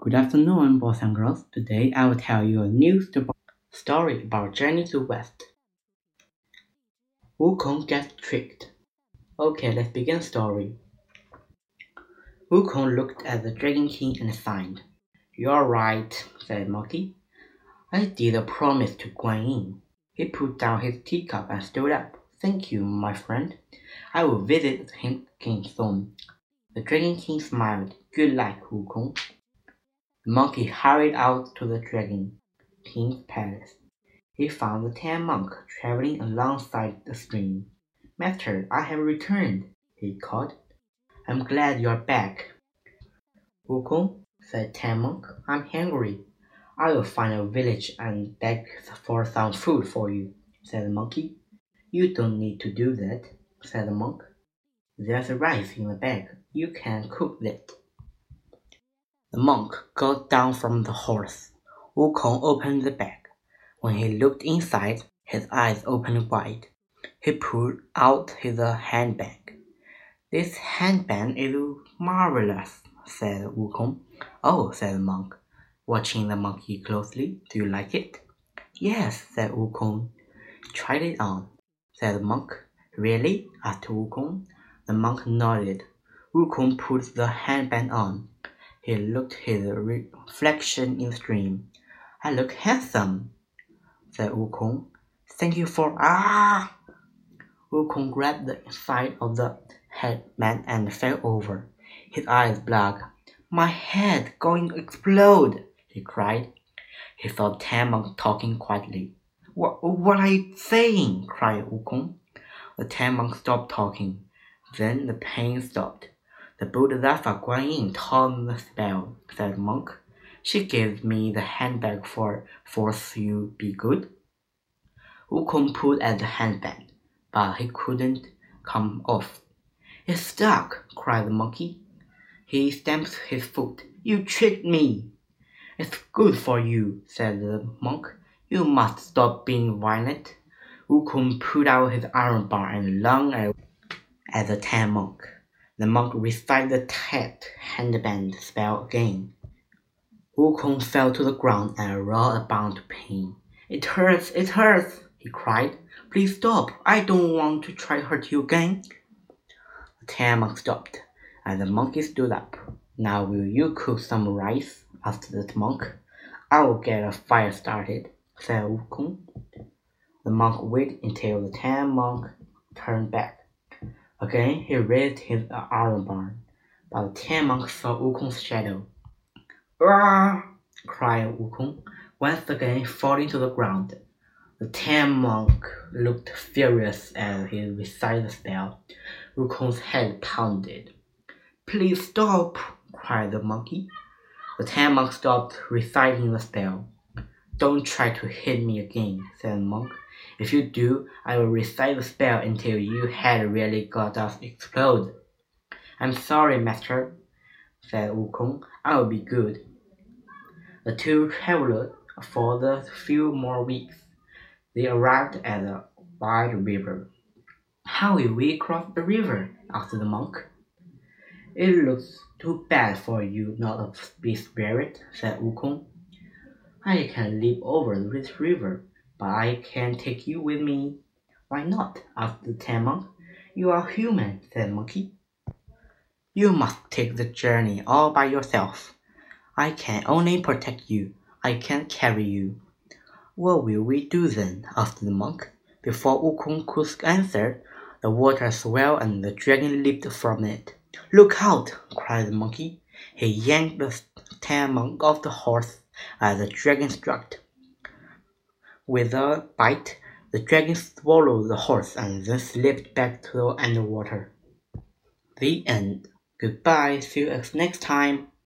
Good afternoon, boys and girls. Today I will tell you a new story about Journey to West. Wukong gets tricked. Okay, let's begin story. Wukong looked at the Dragon King and signed. You're right, said Monkey. I did a promise to Guan Yin. He put down his teacup and stood up. Thank you, my friend. I will visit him king soon. The Dragon King smiled. Good luck, Wukong. The monkey hurried out to the Dragon King's palace. He found the Tan Monk traveling alongside the stream. Master, I have returned, he called. I'm glad you're back. Wukong, said Tan Monk, I'm hungry. I will find a village and beg for some food for you, said the monkey. You don't need to do that, said the monk. There's rice in the bag. You can cook that. The monk got down from the horse. Wukong opened the bag. When he looked inside, his eyes opened wide. He pulled out his handbag. This handbag is marvelous, said Wukong. Oh, said the monk, watching the monkey closely. Do you like it? Yes, said Wukong. Try it on, said the monk. Really? asked Wukong. The monk nodded. Wukong put the handbag on. He looked his reflection in the stream. I look handsome, said Wukong. Thank you for ah. Wukong grabbed the side of the headband and fell over. His eyes black. My head going to explode, he cried. He saw Tan Monk talking quietly. What, what are you saying? cried Wukong. The Tan Monk stopped talking. Then the pain stopped. The Bodhisattva Guan Yin taught the spell, said the monk. She gave me the handbag for force you be good. Wukong pulled at the handbag, but he couldn't come off. It's stuck, cried the monkey. He stamped his foot. You tricked me. It's good for you, said the monk. You must stop being violent. Wukong pulled out his iron bar and lunged at the Tan monk. The monk recited the Tet handband spell again. Wu Wukong fell to the ground and rolled about in pain. It hurts, it hurts, he cried. Please stop. I don't want to try to hurt you again. The Tan monk stopped, and the monkey stood up. Now will you cook some rice? asked the monk. I will get a fire started, said Wukong. The monk waited until the Tan monk turned back. Again he raised his iron bar, but the Tan monk saw Wukong's shadow. "Ah!" cried Wukong, once again falling to the ground. The Tan monk looked furious as he recited the spell. Wukong's head pounded. Please stop! cried the monkey. The Tan monk stopped reciting the spell. Don't try to hit me again, said the monk. If you do, I will recite the spell until your head really got us explode. I'm sorry, master, said Wukong. I will be good. The two traveled for the few more weeks. They arrived at the wide river. How will we cross the river? asked the monk. It looks too bad for you not to be spirit, said Wukong. I can leap over this river but I can't take you with me. Why not? asked the Tan monk. You are human, said Monkey. You must take the journey all by yourself. I can only protect you. I can't carry you. What will we do then? asked the monk. Before Wukong could answer, the water swelled and the dragon leaped from it. Look out! cried the monkey. He yanked the Tan monk off the horse as the dragon struck. With a bite, the dragon swallowed the horse and then slipped back to the underwater. The end. Goodbye. See you next time.